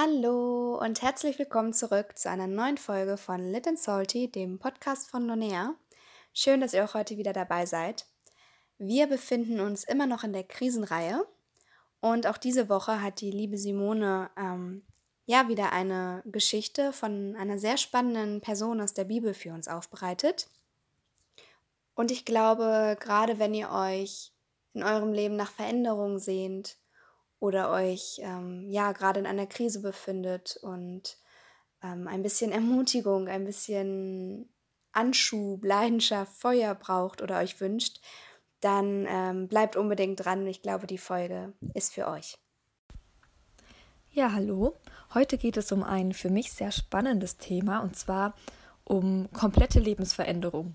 Hallo und herzlich willkommen zurück zu einer neuen Folge von Lit and Salty, dem Podcast von Lonea. Schön, dass ihr auch heute wieder dabei seid. Wir befinden uns immer noch in der Krisenreihe und auch diese Woche hat die liebe Simone ähm, ja wieder eine Geschichte von einer sehr spannenden Person aus der Bibel für uns aufbereitet. Und ich glaube, gerade wenn ihr euch in eurem Leben nach Veränderung sehnt oder euch ähm, ja gerade in einer Krise befindet und ähm, ein bisschen Ermutigung, ein bisschen Anschub, Leidenschaft, Feuer braucht oder euch wünscht, dann ähm, bleibt unbedingt dran. Ich glaube, die Folge ist für euch. Ja, hallo. Heute geht es um ein für mich sehr spannendes Thema und zwar um komplette Lebensveränderung.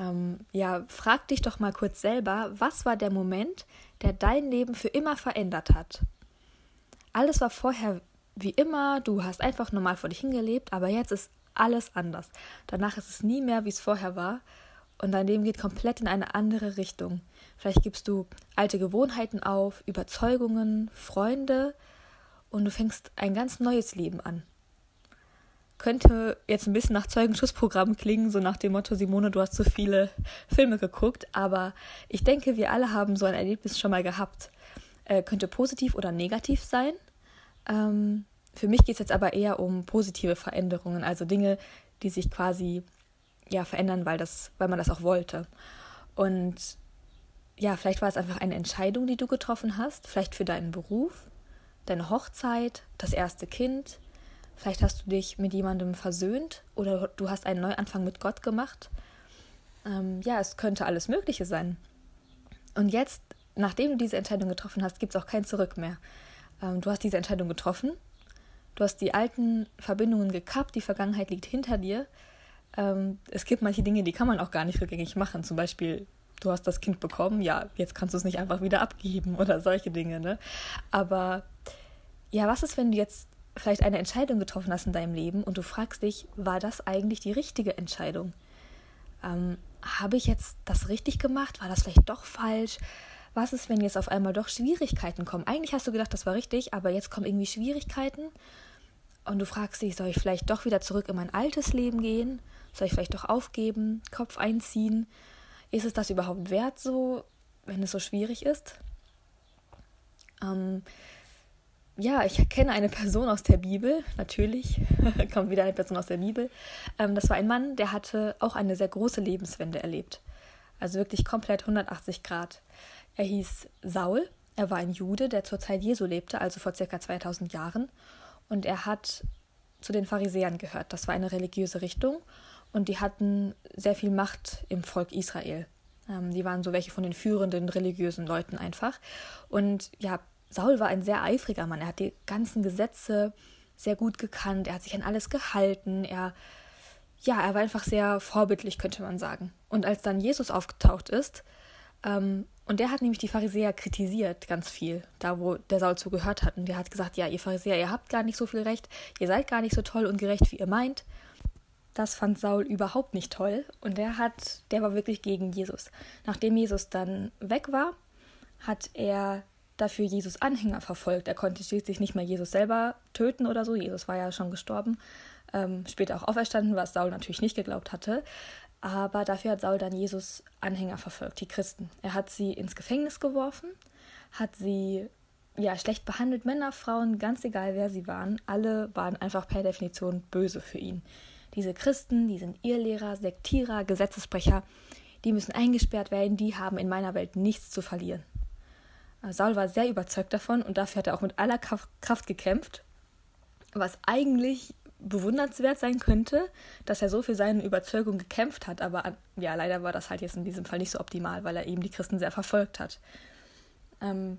Ähm, ja, frag dich doch mal kurz selber, was war der Moment, der dein Leben für immer verändert hat? Alles war vorher wie immer, du hast einfach normal vor dich hingelebt, aber jetzt ist alles anders. Danach ist es nie mehr, wie es vorher war und dein Leben geht komplett in eine andere Richtung. Vielleicht gibst du alte Gewohnheiten auf, Überzeugungen, Freunde und du fängst ein ganz neues Leben an könnte jetzt ein bisschen nach Zeugenschussprogramm klingen, so nach dem Motto, Simone, du hast so viele Filme geguckt, aber ich denke, wir alle haben so ein Erlebnis schon mal gehabt. Äh, könnte positiv oder negativ sein. Ähm, für mich geht es jetzt aber eher um positive Veränderungen, also Dinge, die sich quasi ja verändern, weil das, weil man das auch wollte. Und ja, vielleicht war es einfach eine Entscheidung, die du getroffen hast, vielleicht für deinen Beruf, deine Hochzeit, das erste Kind, Vielleicht hast du dich mit jemandem versöhnt oder du hast einen Neuanfang mit Gott gemacht. Ähm, ja, es könnte alles Mögliche sein. Und jetzt, nachdem du diese Entscheidung getroffen hast, gibt es auch kein Zurück mehr. Ähm, du hast diese Entscheidung getroffen. Du hast die alten Verbindungen gekappt, die Vergangenheit liegt hinter dir. Ähm, es gibt manche Dinge, die kann man auch gar nicht rückgängig machen. Zum Beispiel, du hast das Kind bekommen, ja, jetzt kannst du es nicht einfach wieder abgeben oder solche Dinge. Ne? Aber ja, was ist, wenn du jetzt vielleicht eine Entscheidung getroffen hast in deinem Leben und du fragst dich, war das eigentlich die richtige Entscheidung? Ähm, habe ich jetzt das richtig gemacht? War das vielleicht doch falsch? Was ist, wenn jetzt auf einmal doch Schwierigkeiten kommen? Eigentlich hast du gedacht, das war richtig, aber jetzt kommen irgendwie Schwierigkeiten und du fragst dich, soll ich vielleicht doch wieder zurück in mein altes Leben gehen? Soll ich vielleicht doch aufgeben, Kopf einziehen? Ist es das überhaupt wert so, wenn es so schwierig ist? Ähm, ja, ich kenne eine Person aus der Bibel, natürlich, kommt wieder eine Person aus der Bibel. Ähm, das war ein Mann, der hatte auch eine sehr große Lebenswende erlebt. Also wirklich komplett 180 Grad. Er hieß Saul, er war ein Jude, der zur Zeit Jesu lebte, also vor circa 2000 Jahren. Und er hat zu den Pharisäern gehört. Das war eine religiöse Richtung und die hatten sehr viel Macht im Volk Israel. Ähm, die waren so welche von den führenden religiösen Leuten einfach. Und ja, Saul war ein sehr eifriger Mann. Er hat die ganzen Gesetze sehr gut gekannt. Er hat sich an alles gehalten. Er, ja, er war einfach sehr vorbildlich, könnte man sagen. Und als dann Jesus aufgetaucht ist, ähm, und der hat nämlich die Pharisäer kritisiert ganz viel, da wo der Saul zugehört hat. Und der hat gesagt, ja, ihr Pharisäer, ihr habt gar nicht so viel Recht, ihr seid gar nicht so toll und gerecht, wie ihr meint. Das fand Saul überhaupt nicht toll. Und der hat, der war wirklich gegen Jesus. Nachdem Jesus dann weg war, hat er dafür Jesus Anhänger verfolgt. Er konnte schließlich nicht mehr Jesus selber töten oder so. Jesus war ja schon gestorben, ähm, später auch auferstanden, was Saul natürlich nicht geglaubt hatte. Aber dafür hat Saul dann Jesus Anhänger verfolgt, die Christen. Er hat sie ins Gefängnis geworfen, hat sie ja schlecht behandelt, Männer, Frauen, ganz egal wer sie waren, alle waren einfach per Definition böse für ihn. Diese Christen, die sind Irrlehrer, Sektierer, Gesetzesbrecher, die müssen eingesperrt werden, die haben in meiner Welt nichts zu verlieren. Saul war sehr überzeugt davon und dafür hat er auch mit aller Kraft gekämpft, was eigentlich bewundernswert sein könnte, dass er so für seine Überzeugung gekämpft hat, aber ja, leider war das halt jetzt in diesem Fall nicht so optimal, weil er eben die Christen sehr verfolgt hat. Ähm,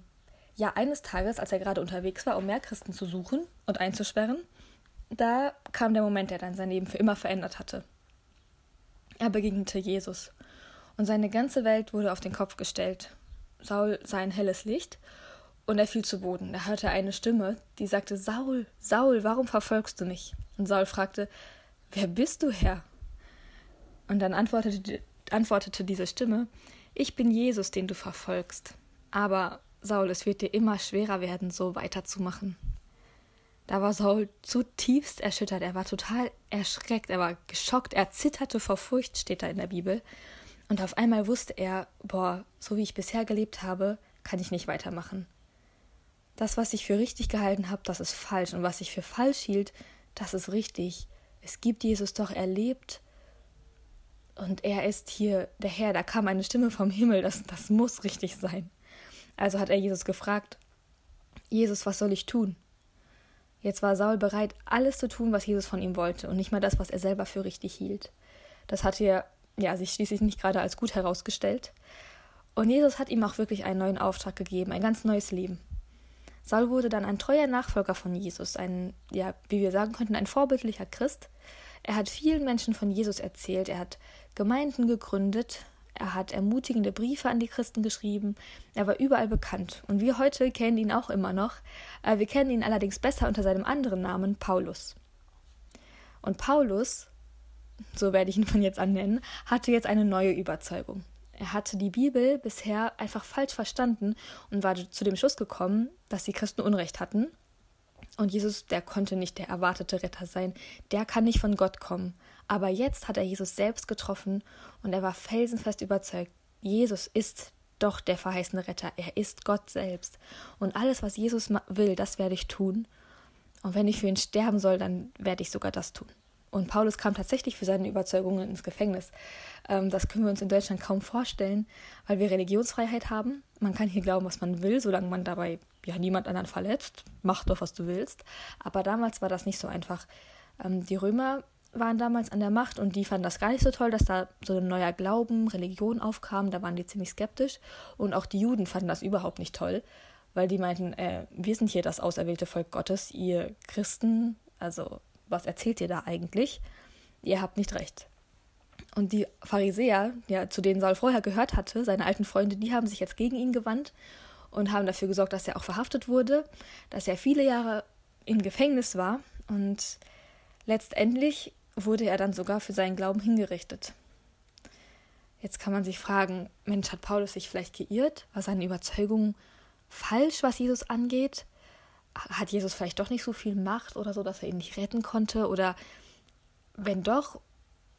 ja, eines Tages, als er gerade unterwegs war, um mehr Christen zu suchen und einzusperren, da kam der Moment, der dann sein Leben für immer verändert hatte. Er begegnete Jesus und seine ganze Welt wurde auf den Kopf gestellt. Saul sah ein helles Licht und er fiel zu Boden. Er hörte eine Stimme, die sagte: Saul, Saul, warum verfolgst du mich? Und Saul fragte: Wer bist du, Herr? Und dann antwortete, antwortete diese Stimme: Ich bin Jesus, den du verfolgst. Aber Saul, es wird dir immer schwerer werden, so weiterzumachen. Da war Saul zutiefst erschüttert, er war total erschreckt, er war geschockt, er zitterte vor Furcht, steht da in der Bibel. Und auf einmal wusste er, boah, so wie ich bisher gelebt habe, kann ich nicht weitermachen. Das, was ich für richtig gehalten habe, das ist falsch. Und was ich für falsch hielt, das ist richtig. Es gibt Jesus doch, er lebt. Und er ist hier der Herr. Da kam eine Stimme vom Himmel. Das, das muss richtig sein. Also hat er Jesus gefragt, Jesus, was soll ich tun? Jetzt war Saul bereit, alles zu tun, was Jesus von ihm wollte und nicht mal das, was er selber für richtig hielt. Das hat er ja, sich schließlich nicht gerade als gut herausgestellt. Und Jesus hat ihm auch wirklich einen neuen Auftrag gegeben, ein ganz neues Leben. Saul wurde dann ein treuer Nachfolger von Jesus, ein, ja, wie wir sagen könnten, ein vorbildlicher Christ. Er hat vielen Menschen von Jesus erzählt, er hat Gemeinden gegründet, er hat ermutigende Briefe an die Christen geschrieben, er war überall bekannt und wir heute kennen ihn auch immer noch. Äh, wir kennen ihn allerdings besser unter seinem anderen Namen Paulus. Und Paulus, so werde ich ihn von jetzt an nennen, hatte jetzt eine neue Überzeugung. Er hatte die Bibel bisher einfach falsch verstanden und war zu dem Schluss gekommen, dass die Christen Unrecht hatten. Und Jesus, der konnte nicht der erwartete Retter sein, der kann nicht von Gott kommen. Aber jetzt hat er Jesus selbst getroffen und er war felsenfest überzeugt, Jesus ist doch der verheißene Retter, er ist Gott selbst. Und alles, was Jesus will, das werde ich tun. Und wenn ich für ihn sterben soll, dann werde ich sogar das tun. Und Paulus kam tatsächlich für seine Überzeugungen ins Gefängnis. Ähm, das können wir uns in Deutschland kaum vorstellen, weil wir Religionsfreiheit haben. Man kann hier glauben, was man will, solange man dabei ja niemand anderen verletzt. Mach doch, was du willst. Aber damals war das nicht so einfach. Ähm, die Römer waren damals an der Macht und die fanden das gar nicht so toll, dass da so ein neuer Glauben, Religion aufkam. Da waren die ziemlich skeptisch. Und auch die Juden fanden das überhaupt nicht toll, weil die meinten, äh, wir sind hier das auserwählte Volk Gottes, ihr Christen, also was erzählt ihr da eigentlich? Ihr habt nicht recht. Und die Pharisäer, ja, zu denen Saul vorher gehört hatte, seine alten Freunde, die haben sich jetzt gegen ihn gewandt und haben dafür gesorgt, dass er auch verhaftet wurde, dass er viele Jahre im Gefängnis war und letztendlich wurde er dann sogar für seinen Glauben hingerichtet. Jetzt kann man sich fragen, Mensch, hat Paulus sich vielleicht geirrt? War seine Überzeugung falsch, was Jesus angeht? Hat Jesus vielleicht doch nicht so viel Macht oder so, dass er ihn nicht retten konnte? Oder wenn doch,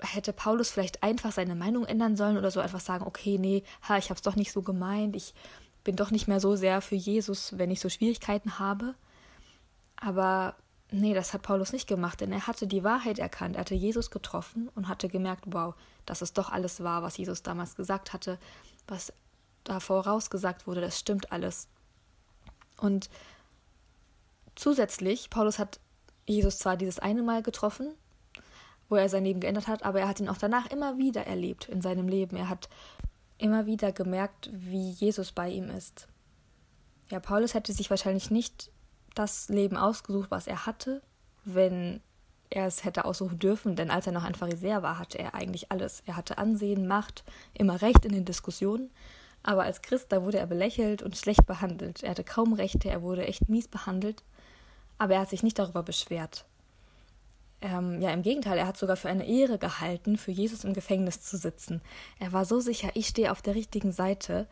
hätte Paulus vielleicht einfach seine Meinung ändern sollen oder so einfach sagen, okay, nee, ha, ich habe es doch nicht so gemeint, ich bin doch nicht mehr so sehr für Jesus, wenn ich so Schwierigkeiten habe. Aber nee, das hat Paulus nicht gemacht, denn er hatte die Wahrheit erkannt, er hatte Jesus getroffen und hatte gemerkt, wow, dass es doch alles war, was Jesus damals gesagt hatte, was da vorausgesagt wurde, das stimmt alles. Und Zusätzlich, Paulus hat Jesus zwar dieses eine Mal getroffen, wo er sein Leben geändert hat, aber er hat ihn auch danach immer wieder erlebt in seinem Leben. Er hat immer wieder gemerkt, wie Jesus bei ihm ist. Ja, Paulus hätte sich wahrscheinlich nicht das Leben ausgesucht, was er hatte, wenn er es hätte aussuchen dürfen, denn als er noch ein Pharisäer war, hatte er eigentlich alles. Er hatte Ansehen, Macht, immer Recht in den Diskussionen, aber als Christ, da wurde er belächelt und schlecht behandelt. Er hatte kaum Rechte, er wurde echt mies behandelt aber er hat sich nicht darüber beschwert. Ähm, ja, im Gegenteil, er hat sogar für eine Ehre gehalten, für Jesus im Gefängnis zu sitzen. Er war so sicher, ich stehe auf der richtigen Seite,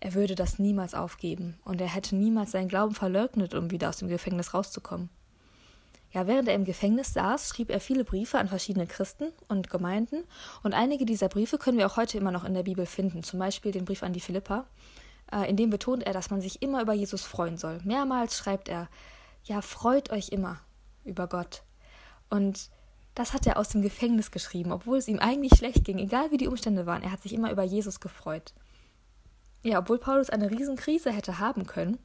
er würde das niemals aufgeben und er hätte niemals seinen Glauben verleugnet, um wieder aus dem Gefängnis rauszukommen. Ja, während er im Gefängnis saß, schrieb er viele Briefe an verschiedene Christen und Gemeinden und einige dieser Briefe können wir auch heute immer noch in der Bibel finden, zum Beispiel den Brief an die Philippa. Äh, in dem betont er, dass man sich immer über Jesus freuen soll. Mehrmals schreibt er, ja, freut euch immer über Gott. Und das hat er aus dem Gefängnis geschrieben, obwohl es ihm eigentlich schlecht ging, egal wie die Umstände waren. Er hat sich immer über Jesus gefreut. Ja, obwohl Paulus eine Riesenkrise hätte haben können,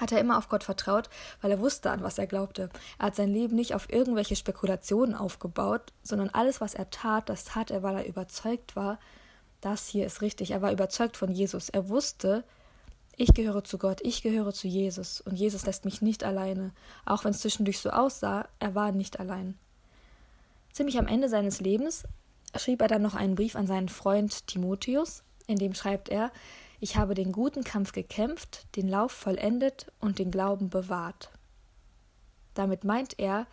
hat er immer auf Gott vertraut, weil er wusste, an was er glaubte. Er hat sein Leben nicht auf irgendwelche Spekulationen aufgebaut, sondern alles, was er tat, das tat er, weil er überzeugt war, das hier ist richtig. Er war überzeugt von Jesus. Er wusste, ich gehöre zu Gott, ich gehöre zu Jesus und Jesus lässt mich nicht alleine, auch wenn es zwischendurch so aussah, er war nicht allein. Ziemlich am Ende seines Lebens schrieb er dann noch einen Brief an seinen Freund Timotheus, in dem schreibt er, ich habe den guten Kampf gekämpft, den Lauf vollendet und den Glauben bewahrt. Damit meint er,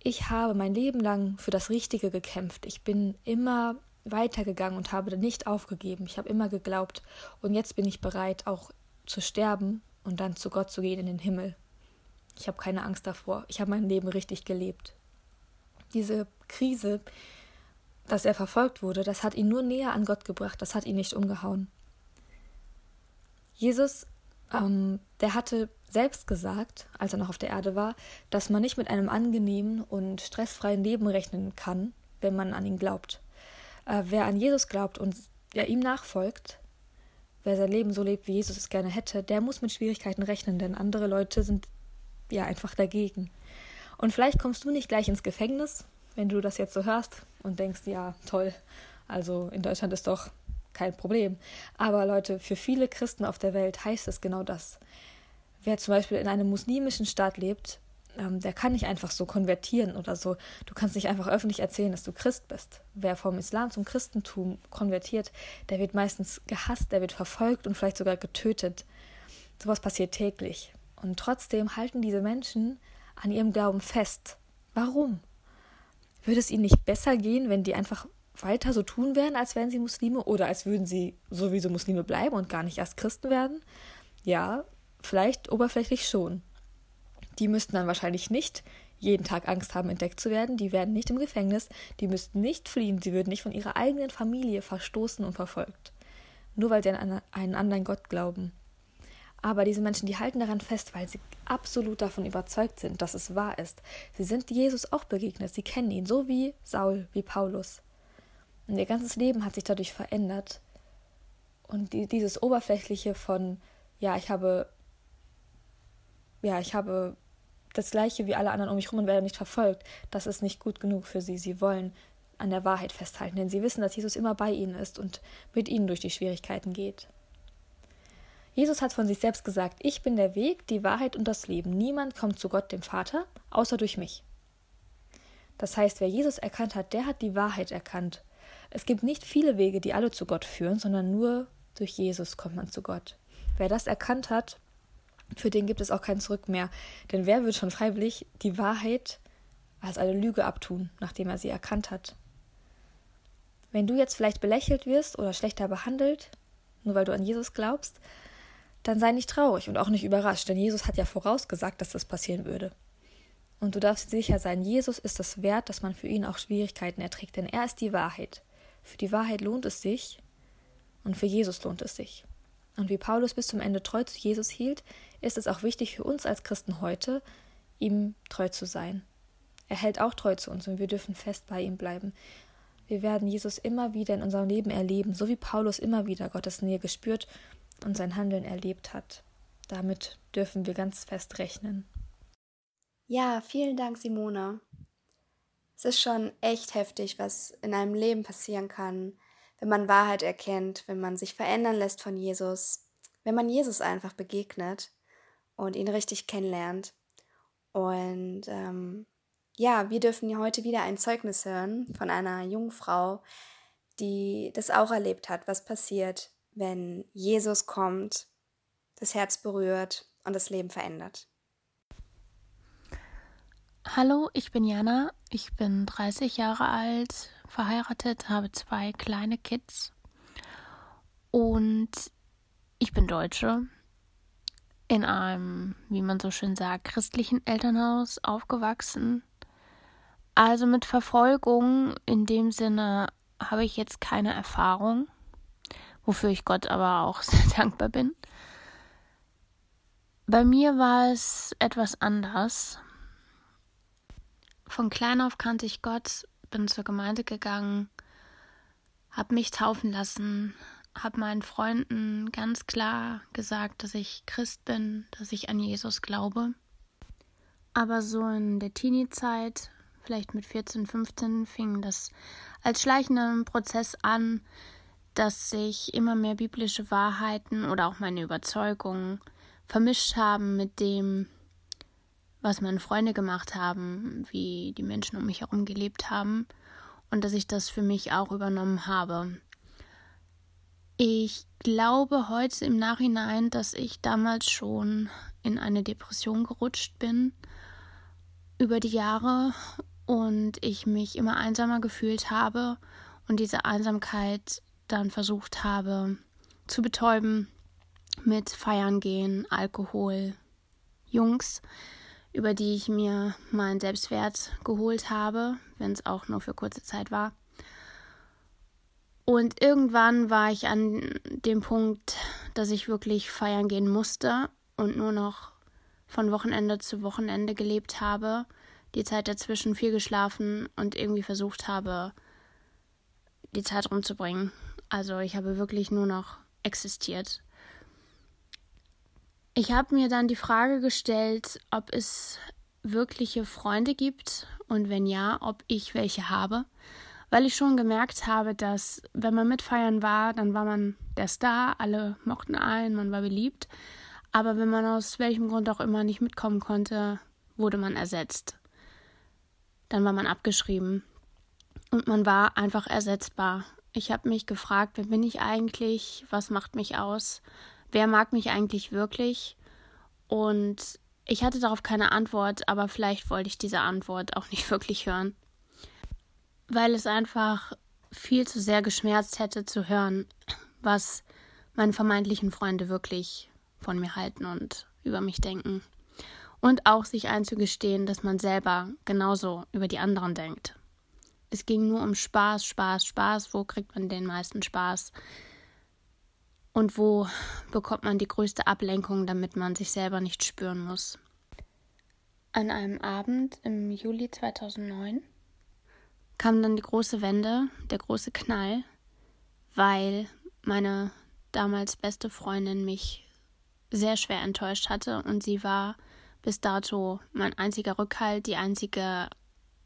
ich habe mein Leben lang für das Richtige gekämpft. Ich bin immer weitergegangen und habe nicht aufgegeben. Ich habe immer geglaubt und jetzt bin ich bereit, auch zu sterben und dann zu Gott zu gehen in den Himmel. Ich habe keine Angst davor. Ich habe mein Leben richtig gelebt. Diese Krise, dass er verfolgt wurde, das hat ihn nur näher an Gott gebracht, das hat ihn nicht umgehauen. Jesus, ähm, der hatte selbst gesagt, als er noch auf der Erde war, dass man nicht mit einem angenehmen und stressfreien Leben rechnen kann, wenn man an ihn glaubt. Äh, wer an Jesus glaubt und ja, ihm nachfolgt, wer sein Leben so lebt, wie Jesus es gerne hätte, der muss mit Schwierigkeiten rechnen, denn andere Leute sind ja einfach dagegen. Und vielleicht kommst du nicht gleich ins Gefängnis, wenn du das jetzt so hörst und denkst, ja, toll, also in Deutschland ist doch kein Problem. Aber Leute, für viele Christen auf der Welt heißt es genau das. Wer zum Beispiel in einem muslimischen Staat lebt, ähm, der kann nicht einfach so konvertieren oder so. Du kannst nicht einfach öffentlich erzählen, dass du Christ bist. Wer vom Islam zum Christentum konvertiert, der wird meistens gehasst, der wird verfolgt und vielleicht sogar getötet. Sowas passiert täglich. Und trotzdem halten diese Menschen an ihrem Glauben fest. Warum? Würde es ihnen nicht besser gehen, wenn die einfach weiter so tun werden, als wären sie Muslime oder als würden sie sowieso Muslime bleiben und gar nicht erst Christen werden? Ja, vielleicht oberflächlich schon. Die müssten dann wahrscheinlich nicht jeden Tag Angst haben, entdeckt zu werden. Die werden nicht im Gefängnis. Die müssten nicht fliehen. Sie würden nicht von ihrer eigenen Familie verstoßen und verfolgt. Nur weil sie an einen anderen Gott glauben. Aber diese Menschen, die halten daran fest, weil sie absolut davon überzeugt sind, dass es wahr ist. Sie sind Jesus auch begegnet. Sie kennen ihn, so wie Saul, wie Paulus. Und ihr ganzes Leben hat sich dadurch verändert. Und die, dieses Oberflächliche von, ja, ich habe, ja, ich habe das Gleiche wie alle anderen um mich herum und werde nicht verfolgt, das ist nicht gut genug für sie. Sie wollen an der Wahrheit festhalten, denn sie wissen, dass Jesus immer bei ihnen ist und mit ihnen durch die Schwierigkeiten geht. Jesus hat von sich selbst gesagt, ich bin der Weg, die Wahrheit und das Leben. Niemand kommt zu Gott, dem Vater, außer durch mich. Das heißt, wer Jesus erkannt hat, der hat die Wahrheit erkannt. Es gibt nicht viele Wege, die alle zu Gott führen, sondern nur durch Jesus kommt man zu Gott. Wer das erkannt hat, für den gibt es auch kein Zurück mehr. Denn wer wird schon freiwillig die Wahrheit als eine Lüge abtun, nachdem er sie erkannt hat? Wenn du jetzt vielleicht belächelt wirst oder schlechter behandelt, nur weil du an Jesus glaubst, dann sei nicht traurig und auch nicht überrascht, denn Jesus hat ja vorausgesagt, dass das passieren würde. Und du darfst sicher sein, Jesus ist es wert, dass man für ihn auch Schwierigkeiten erträgt, denn er ist die Wahrheit. Für die Wahrheit lohnt es sich und für Jesus lohnt es sich. Und wie Paulus bis zum Ende treu zu Jesus hielt, ist es auch wichtig für uns als Christen heute, ihm treu zu sein. Er hält auch treu zu uns und wir dürfen fest bei ihm bleiben. Wir werden Jesus immer wieder in unserem Leben erleben, so wie Paulus immer wieder Gottes Nähe gespürt und sein Handeln erlebt hat. Damit dürfen wir ganz fest rechnen. Ja, vielen Dank, Simone. Es ist schon echt heftig, was in einem Leben passieren kann, wenn man Wahrheit erkennt, wenn man sich verändern lässt von Jesus, wenn man Jesus einfach begegnet und ihn richtig kennenlernt. Und ähm, ja, wir dürfen heute wieder ein Zeugnis hören von einer jungen Frau, die das auch erlebt hat, was passiert, wenn Jesus kommt, das Herz berührt und das Leben verändert. Hallo, ich bin Jana, ich bin 30 Jahre alt, verheiratet, habe zwei kleine Kids und ich bin Deutsche, in einem, wie man so schön sagt, christlichen Elternhaus aufgewachsen. Also mit Verfolgung in dem Sinne habe ich jetzt keine Erfahrung, wofür ich Gott aber auch sehr dankbar bin. Bei mir war es etwas anders. Von klein auf kannte ich Gott, bin zur Gemeinde gegangen, habe mich taufen lassen, habe meinen Freunden ganz klar gesagt, dass ich Christ bin, dass ich an Jesus glaube. Aber so in der Teenie-Zeit, vielleicht mit 14, 15, fing das als schleichender Prozess an, dass sich immer mehr biblische Wahrheiten oder auch meine Überzeugungen vermischt haben mit dem, was meine Freunde gemacht haben, wie die Menschen um mich herum gelebt haben und dass ich das für mich auch übernommen habe. Ich glaube heute im Nachhinein, dass ich damals schon in eine Depression gerutscht bin über die Jahre und ich mich immer einsamer gefühlt habe und diese Einsamkeit dann versucht habe zu betäuben mit Feiern gehen, Alkohol, Jungs, über die ich mir meinen Selbstwert geholt habe, wenn es auch nur für kurze Zeit war. Und irgendwann war ich an dem Punkt, dass ich wirklich feiern gehen musste und nur noch von Wochenende zu Wochenende gelebt habe, die Zeit dazwischen viel geschlafen und irgendwie versucht habe, die Zeit rumzubringen. Also ich habe wirklich nur noch existiert. Ich habe mir dann die Frage gestellt, ob es wirkliche Freunde gibt und wenn ja, ob ich welche habe, weil ich schon gemerkt habe, dass wenn man mitfeiern war, dann war man der Star, alle mochten einen, man war beliebt, aber wenn man aus welchem Grund auch immer nicht mitkommen konnte, wurde man ersetzt. Dann war man abgeschrieben und man war einfach ersetzbar. Ich habe mich gefragt, wer bin ich eigentlich? Was macht mich aus? Wer mag mich eigentlich wirklich? Und ich hatte darauf keine Antwort, aber vielleicht wollte ich diese Antwort auch nicht wirklich hören. Weil es einfach viel zu sehr geschmerzt hätte zu hören, was meine vermeintlichen Freunde wirklich von mir halten und über mich denken. Und auch sich einzugestehen, dass man selber genauso über die anderen denkt. Es ging nur um Spaß, Spaß, Spaß. Wo kriegt man den meisten Spaß? Und wo bekommt man die größte Ablenkung, damit man sich selber nicht spüren muss? An einem Abend im Juli 2009 kam dann die große Wende, der große Knall, weil meine damals beste Freundin mich sehr schwer enttäuscht hatte und sie war bis dato mein einziger Rückhalt, die einzige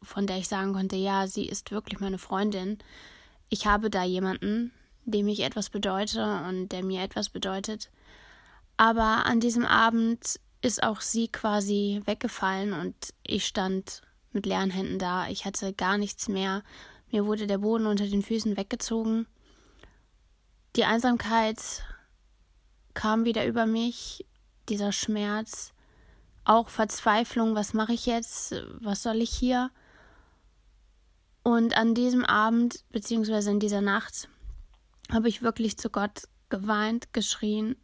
von der ich sagen konnte, ja, sie ist wirklich meine Freundin. Ich habe da jemanden, dem ich etwas bedeute und der mir etwas bedeutet. Aber an diesem Abend ist auch sie quasi weggefallen und ich stand mit leeren Händen da. Ich hatte gar nichts mehr. Mir wurde der Boden unter den Füßen weggezogen. Die Einsamkeit kam wieder über mich, dieser Schmerz, auch Verzweiflung, was mache ich jetzt, was soll ich hier? Und an diesem Abend, beziehungsweise in dieser Nacht, habe ich wirklich zu Gott geweint, geschrien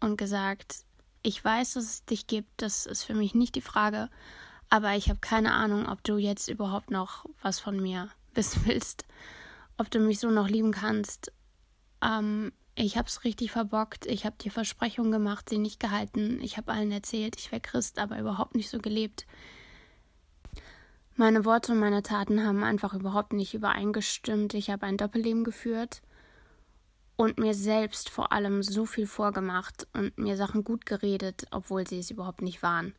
und gesagt, ich weiß, dass es dich gibt, das ist für mich nicht die Frage, aber ich habe keine Ahnung, ob du jetzt überhaupt noch was von mir wissen willst, ob du mich so noch lieben kannst. Ähm, ich habe es richtig verbockt, ich habe dir Versprechungen gemacht, sie nicht gehalten, ich habe allen erzählt, ich wäre Christ, aber überhaupt nicht so gelebt. Meine Worte und meine Taten haben einfach überhaupt nicht übereingestimmt. Ich habe ein Doppelleben geführt und mir selbst vor allem so viel vorgemacht und mir Sachen gut geredet, obwohl sie es überhaupt nicht waren.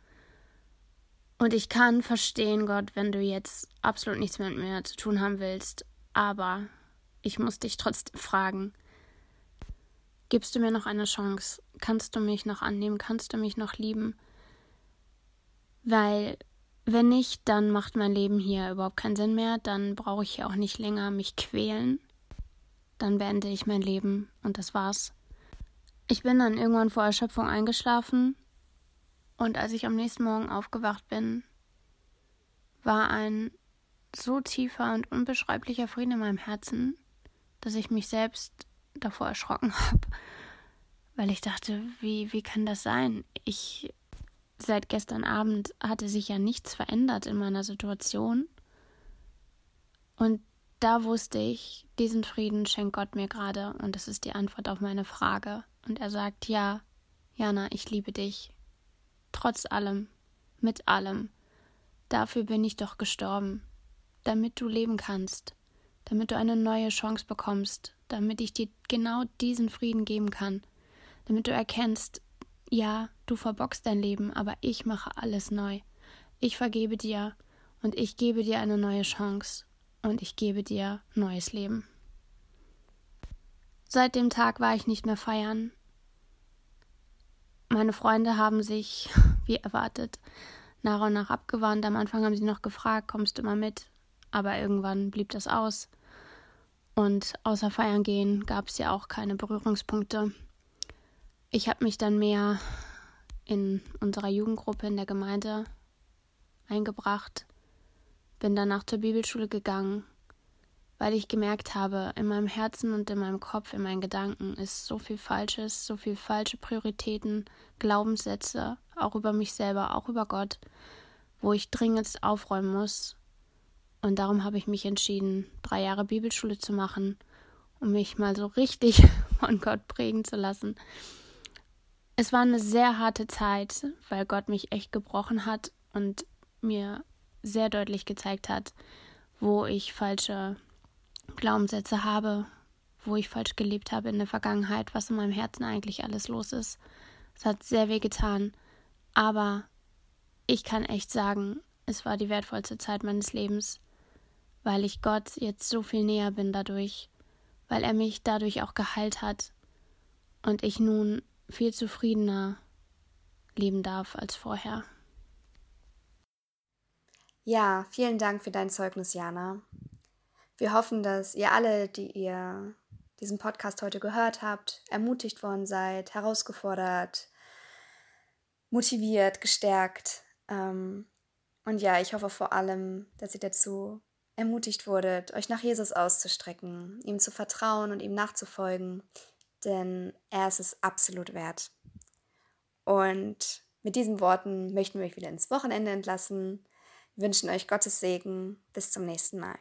Und ich kann verstehen, Gott, wenn du jetzt absolut nichts mit mir zu tun haben willst, aber ich muss dich trotzdem fragen. Gibst du mir noch eine Chance? Kannst du mich noch annehmen? Kannst du mich noch lieben? Weil wenn nicht, dann macht mein Leben hier überhaupt keinen Sinn mehr, dann brauche ich hier auch nicht länger mich quälen. Dann beende ich mein Leben und das war's. Ich bin dann irgendwann vor Erschöpfung eingeschlafen und als ich am nächsten Morgen aufgewacht bin, war ein so tiefer und unbeschreiblicher Frieden in meinem Herzen, dass ich mich selbst davor erschrocken habe, weil ich dachte, wie, wie kann das sein? Ich seit gestern Abend hatte sich ja nichts verändert in meiner Situation. Und da wusste ich, diesen Frieden schenkt Gott mir gerade und das ist die Antwort auf meine Frage. Und er sagt, ja, Jana, ich liebe dich. Trotz allem, mit allem. Dafür bin ich doch gestorben. Damit du leben kannst. Damit du eine neue Chance bekommst. Damit ich dir genau diesen Frieden geben kann. Damit du erkennst, ja, du verbockst dein Leben, aber ich mache alles neu. Ich vergebe dir und ich gebe dir eine neue Chance und ich gebe dir neues Leben. Seit dem Tag war ich nicht mehr feiern. Meine Freunde haben sich, wie erwartet, nach und nach abgewandt. Am Anfang haben sie noch gefragt, kommst du mal mit? Aber irgendwann blieb das aus. Und außer feiern gehen gab es ja auch keine Berührungspunkte. Ich habe mich dann mehr in unserer Jugendgruppe in der Gemeinde eingebracht, bin danach zur Bibelschule gegangen, weil ich gemerkt habe, in meinem Herzen und in meinem Kopf, in meinen Gedanken ist so viel Falsches, so viel falsche Prioritäten, Glaubenssätze, auch über mich selber, auch über Gott. wo ich dringend aufräumen muss. Und darum habe ich mich entschieden, drei Jahre Bibelschule zu machen, um mich mal so richtig von Gott prägen zu lassen. Es war eine sehr harte Zeit, weil Gott mich echt gebrochen hat und mir sehr deutlich gezeigt hat, wo ich falsche Glaubenssätze habe, wo ich falsch gelebt habe in der Vergangenheit, was in meinem Herzen eigentlich alles los ist. Es hat sehr weh getan, aber ich kann echt sagen, es war die wertvollste Zeit meines Lebens, weil ich Gott jetzt so viel näher bin dadurch, weil er mich dadurch auch geheilt hat und ich nun viel zufriedener leben darf als vorher. Ja, vielen Dank für dein Zeugnis, Jana. Wir hoffen, dass ihr alle, die ihr diesen Podcast heute gehört habt, ermutigt worden seid, herausgefordert, motiviert, gestärkt. Ähm, und ja, ich hoffe vor allem, dass ihr dazu ermutigt wurdet, euch nach Jesus auszustrecken, ihm zu vertrauen und ihm nachzufolgen, denn er ist es absolut wert. Und mit diesen Worten möchten wir euch wieder ins Wochenende entlassen, wünschen euch Gottes Segen. Bis zum nächsten Mal.